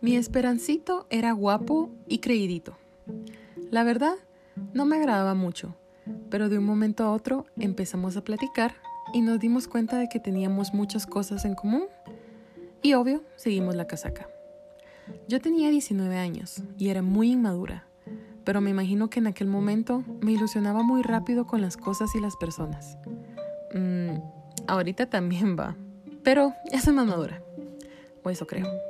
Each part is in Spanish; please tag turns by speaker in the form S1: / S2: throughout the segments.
S1: Mi esperancito era guapo y creidito. La verdad, no me agradaba mucho, pero de un momento a otro empezamos a platicar y nos dimos cuenta de que teníamos muchas cosas en común. Y obvio, seguimos la casaca. Yo tenía 19 años y era muy inmadura, pero me imagino que en aquel momento me ilusionaba muy rápido con las cosas y las personas. Mm, ahorita también va, pero ya soy más madura. O eso creo.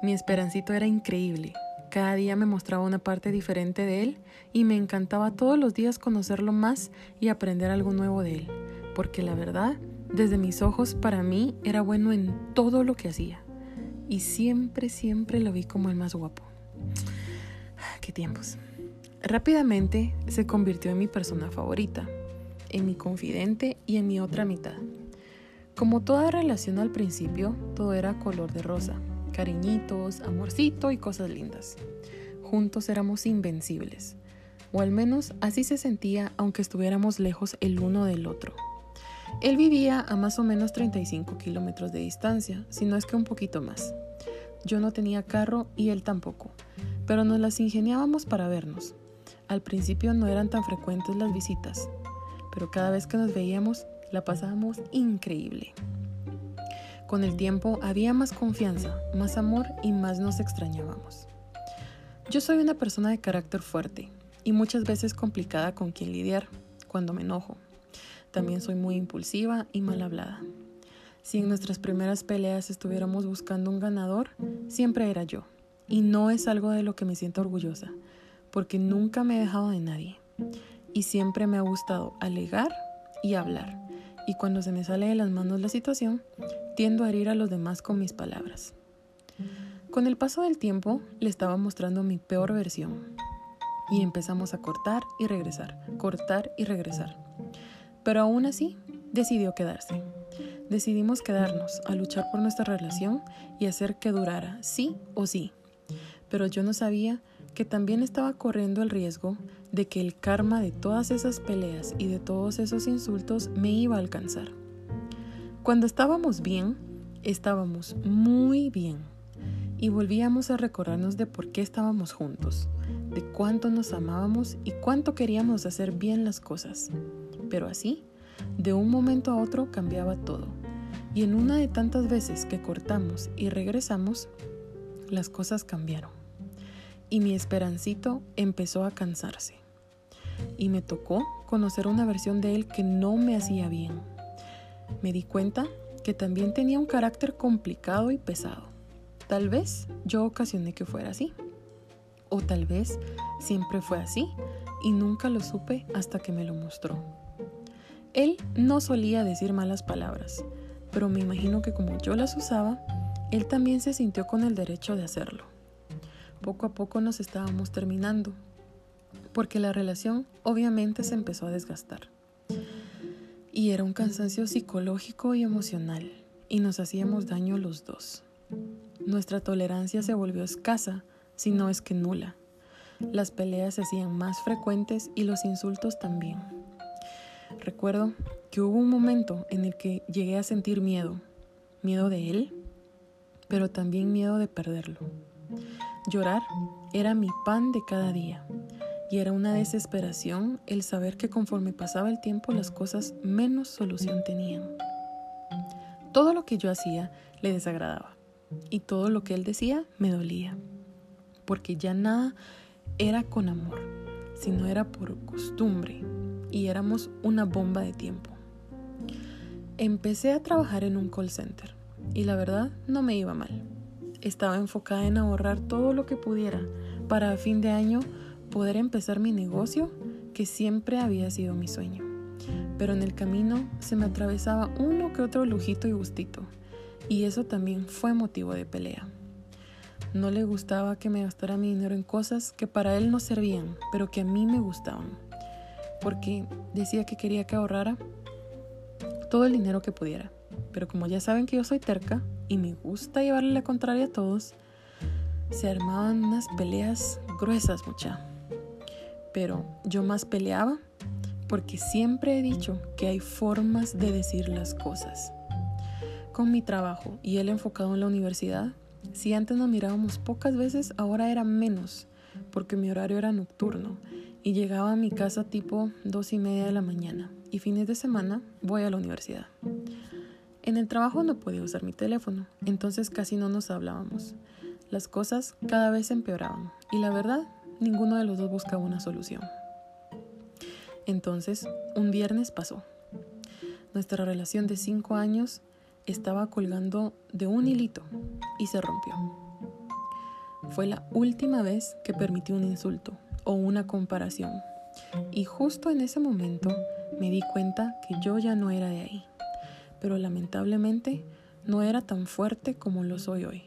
S1: Mi esperancito era increíble. Cada día me mostraba una parte diferente de él y me encantaba todos los días conocerlo más y aprender algo nuevo de él, porque la verdad, desde mis ojos para mí era bueno en todo lo que hacía y siempre, siempre lo vi como el más guapo. ¡Qué tiempos! Rápidamente se convirtió en mi persona favorita, en mi confidente y en mi otra mitad. Como toda relación al principio, todo era color de rosa cariñitos, amorcito y cosas lindas. Juntos éramos invencibles, o al menos así se sentía aunque estuviéramos lejos el uno del otro. Él vivía a más o menos 35 kilómetros de distancia, si no es que un poquito más. Yo no tenía carro y él tampoco, pero nos las ingeniábamos para vernos. Al principio no eran tan frecuentes las visitas, pero cada vez que nos veíamos la pasábamos increíble. Con el tiempo había más confianza, más amor y más nos extrañábamos. Yo soy una persona de carácter fuerte y muchas veces complicada con quien lidiar cuando me enojo. También soy muy impulsiva y mal hablada. Si en nuestras primeras peleas estuviéramos buscando un ganador, siempre era yo. Y no es algo de lo que me siento orgullosa, porque nunca me he dejado de nadie. Y siempre me ha gustado alegar y hablar y cuando se me sale de las manos la situación, tiendo a herir a los demás con mis palabras. Con el paso del tiempo, le estaba mostrando mi peor versión y empezamos a cortar y regresar, cortar y regresar. Pero aún así, decidió quedarse. Decidimos quedarnos a luchar por nuestra relación y hacer que durara, sí o sí. Pero yo no sabía que también estaba corriendo el riesgo de que el karma de todas esas peleas y de todos esos insultos me iba a alcanzar. Cuando estábamos bien, estábamos muy bien y volvíamos a recordarnos de por qué estábamos juntos, de cuánto nos amábamos y cuánto queríamos hacer bien las cosas. Pero así, de un momento a otro cambiaba todo. Y en una de tantas veces que cortamos y regresamos, las cosas cambiaron y mi esperancito empezó a cansarse. Y me tocó conocer una versión de él que no me hacía bien. Me di cuenta que también tenía un carácter complicado y pesado. Tal vez yo ocasioné que fuera así. O tal vez siempre fue así y nunca lo supe hasta que me lo mostró. Él no solía decir malas palabras, pero me imagino que como yo las usaba, él también se sintió con el derecho de hacerlo poco a poco nos estábamos terminando, porque la relación obviamente se empezó a desgastar. Y era un cansancio psicológico y emocional, y nos hacíamos daño los dos. Nuestra tolerancia se volvió escasa, si no es que nula. Las peleas se hacían más frecuentes y los insultos también. Recuerdo que hubo un momento en el que llegué a sentir miedo, miedo de él, pero también miedo de perderlo. Llorar era mi pan de cada día y era una desesperación el saber que conforme pasaba el tiempo las cosas menos solución tenían. Todo lo que yo hacía le desagradaba y todo lo que él decía me dolía, porque ya nada era con amor, sino era por costumbre y éramos una bomba de tiempo. Empecé a trabajar en un call center y la verdad no me iba mal. Estaba enfocada en ahorrar todo lo que pudiera para a fin de año poder empezar mi negocio que siempre había sido mi sueño. Pero en el camino se me atravesaba uno que otro lujito y gustito, y eso también fue motivo de pelea. No le gustaba que me gastara mi dinero en cosas que para él no servían, pero que a mí me gustaban, porque decía que quería que ahorrara todo el dinero que pudiera. Pero como ya saben que yo soy terca, y me gusta llevarle la contraria a todos, se armaban unas peleas gruesas, mucha. Pero yo más peleaba porque siempre he dicho que hay formas de decir las cosas. Con mi trabajo y él enfocado en la universidad, Si antes nos mirábamos pocas veces, ahora era menos, porque mi horario era nocturno y llegaba a mi casa tipo dos y media de la mañana y fines de semana voy a la universidad. En el trabajo no podía usar mi teléfono, entonces casi no nos hablábamos. Las cosas cada vez empeoraban y la verdad, ninguno de los dos buscaba una solución. Entonces, un viernes pasó. Nuestra relación de cinco años estaba colgando de un hilito y se rompió. Fue la última vez que permití un insulto o una comparación. Y justo en ese momento me di cuenta que yo ya no era de ahí. Pero lamentablemente no era tan fuerte como lo soy hoy.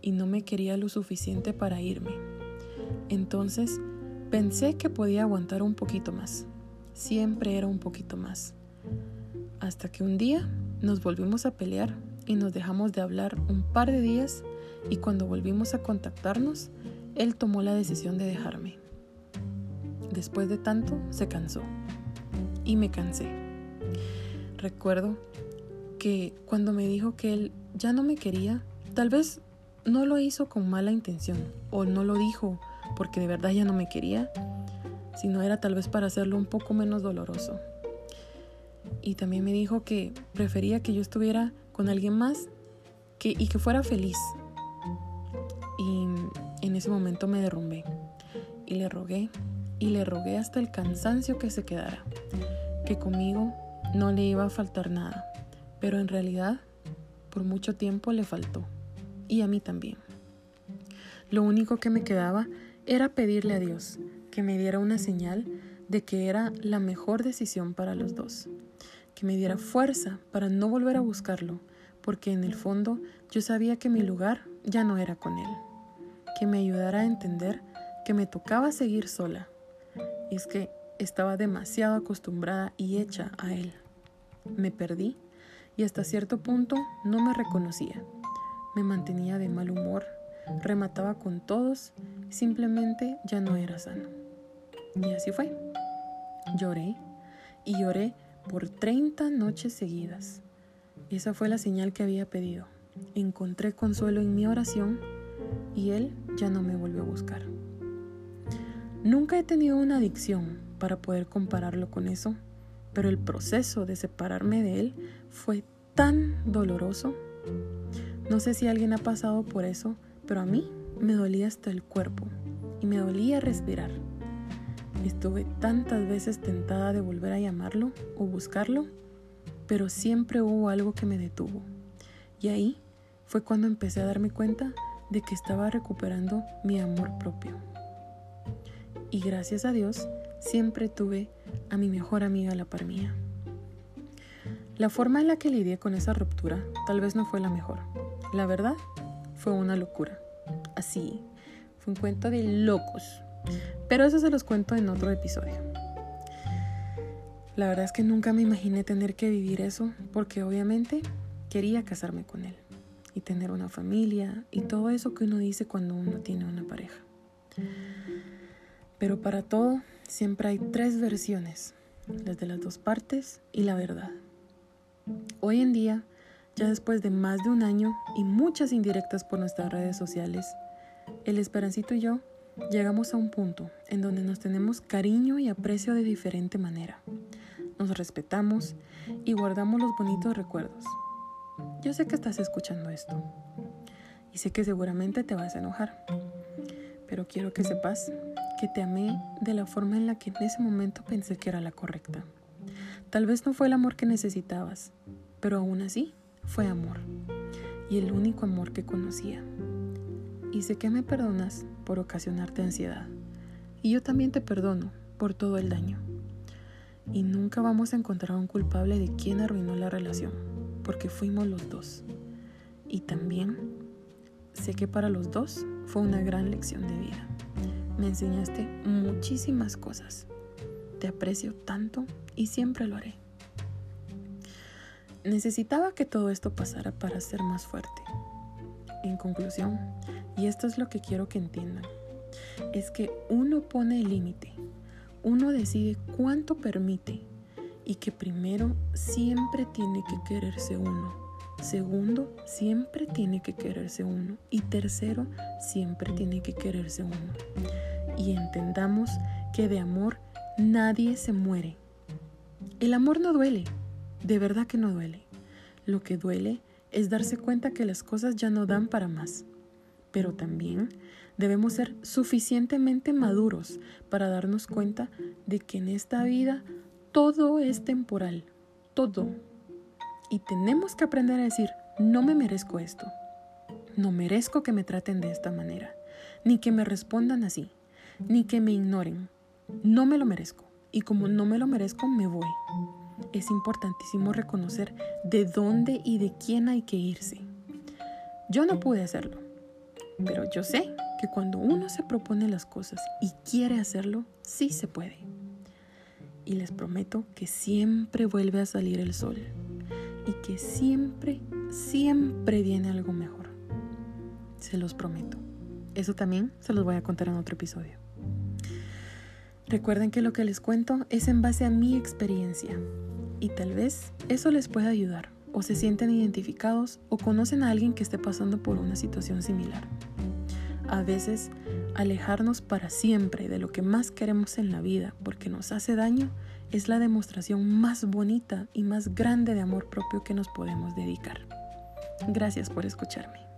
S1: Y no me quería lo suficiente para irme. Entonces pensé que podía aguantar un poquito más. Siempre era un poquito más. Hasta que un día nos volvimos a pelear y nos dejamos de hablar un par de días y cuando volvimos a contactarnos, él tomó la decisión de dejarme. Después de tanto, se cansó y me cansé. Recuerdo que cuando me dijo que él ya no me quería, tal vez no lo hizo con mala intención o no lo dijo porque de verdad ya no me quería, sino era tal vez para hacerlo un poco menos doloroso y también me dijo que prefería que yo estuviera con alguien más que, y que fuera feliz. Y en ese momento me derrumbé y le rogué y le rogué hasta el cansancio que se quedara, que conmigo no le iba a faltar nada, pero en realidad por mucho tiempo le faltó y a mí también. Lo único que me quedaba era pedirle a Dios que me diera una señal de que era la mejor decisión para los dos que me diera fuerza para no volver a buscarlo, porque en el fondo yo sabía que mi lugar ya no era con él, que me ayudara a entender que me tocaba seguir sola. Y es que estaba demasiado acostumbrada y hecha a él. Me perdí y hasta cierto punto no me reconocía. Me mantenía de mal humor, remataba con todos simplemente ya no era sano. Y así fue. Lloré y lloré por 30 noches seguidas. Esa fue la señal que había pedido. Encontré consuelo en mi oración y Él ya no me volvió a buscar. Nunca he tenido una adicción para poder compararlo con eso, pero el proceso de separarme de Él fue tan doloroso. No sé si alguien ha pasado por eso, pero a mí me dolía hasta el cuerpo y me dolía respirar. Estuve tantas veces tentada de volver a llamarlo o buscarlo, pero siempre hubo algo que me detuvo. Y ahí fue cuando empecé a darme cuenta de que estaba recuperando mi amor propio. Y gracias a Dios, siempre tuve a mi mejor amiga a la par mía. La forma en la que lidié con esa ruptura tal vez no fue la mejor. La verdad, fue una locura. Así, fue un cuento de locos. Pero eso se los cuento en otro episodio. La verdad es que nunca me imaginé tener que vivir eso porque obviamente quería casarme con él y tener una familia y todo eso que uno dice cuando uno tiene una pareja. Pero para todo siempre hay tres versiones, las de las dos partes y la verdad. Hoy en día, ya después de más de un año y muchas indirectas por nuestras redes sociales, el Esperancito y yo llegamos a un punto en donde nos tenemos cariño y aprecio de diferente manera. Nos respetamos y guardamos los bonitos recuerdos. Yo sé que estás escuchando esto y sé que seguramente te vas a enojar, pero quiero que sepas que te amé de la forma en la que en ese momento pensé que era la correcta. Tal vez no fue el amor que necesitabas, pero aún así fue amor y el único amor que conocía y sé que me perdonas por ocasionarte ansiedad. Y yo también te perdono por todo el daño. Y nunca vamos a encontrar un culpable de quien arruinó la relación, porque fuimos los dos. Y también sé que para los dos fue una gran lección de vida. Me enseñaste muchísimas cosas. Te aprecio tanto y siempre lo haré. Necesitaba que todo esto pasara para ser más fuerte. En conclusión, y esto es lo que quiero que entiendan. Es que uno pone el límite. Uno decide cuánto permite y que primero siempre tiene que quererse uno Segundo, siempre tiene que quererse uno. Y tercero, siempre tiene que quererse uno. Y entendamos que de amor nadie se muere. El amor no duele, de verdad que no duele. Lo que duele es darse cuenta que las cosas ya no dan para más. Pero también debemos ser suficientemente maduros para darnos cuenta de que en esta vida todo es temporal, todo. Y tenemos que aprender a decir, no me merezco esto, no merezco que me traten de esta manera, ni que me respondan así, ni que me ignoren. No me lo merezco. Y como no me lo merezco, me voy. Es importantísimo reconocer de dónde y de quién hay que irse. Yo no pude hacerlo, pero yo sé que cuando uno se propone las cosas y quiere hacerlo, sí se puede y les prometo que siempre vuelve a salir el sol y que siempre, siempre viene algo mejor. Se los prometo. Eso también se los voy a contar en otro episodio. Recuerden que lo que les cuento es en base a mi experiencia y tal vez eso les pueda ayudar o se sienten identificados o conocen a alguien que esté pasando por una situación similar. A veces Alejarnos para siempre de lo que más queremos en la vida porque nos hace daño es la demostración más bonita y más grande de amor propio que nos podemos dedicar. Gracias por escucharme.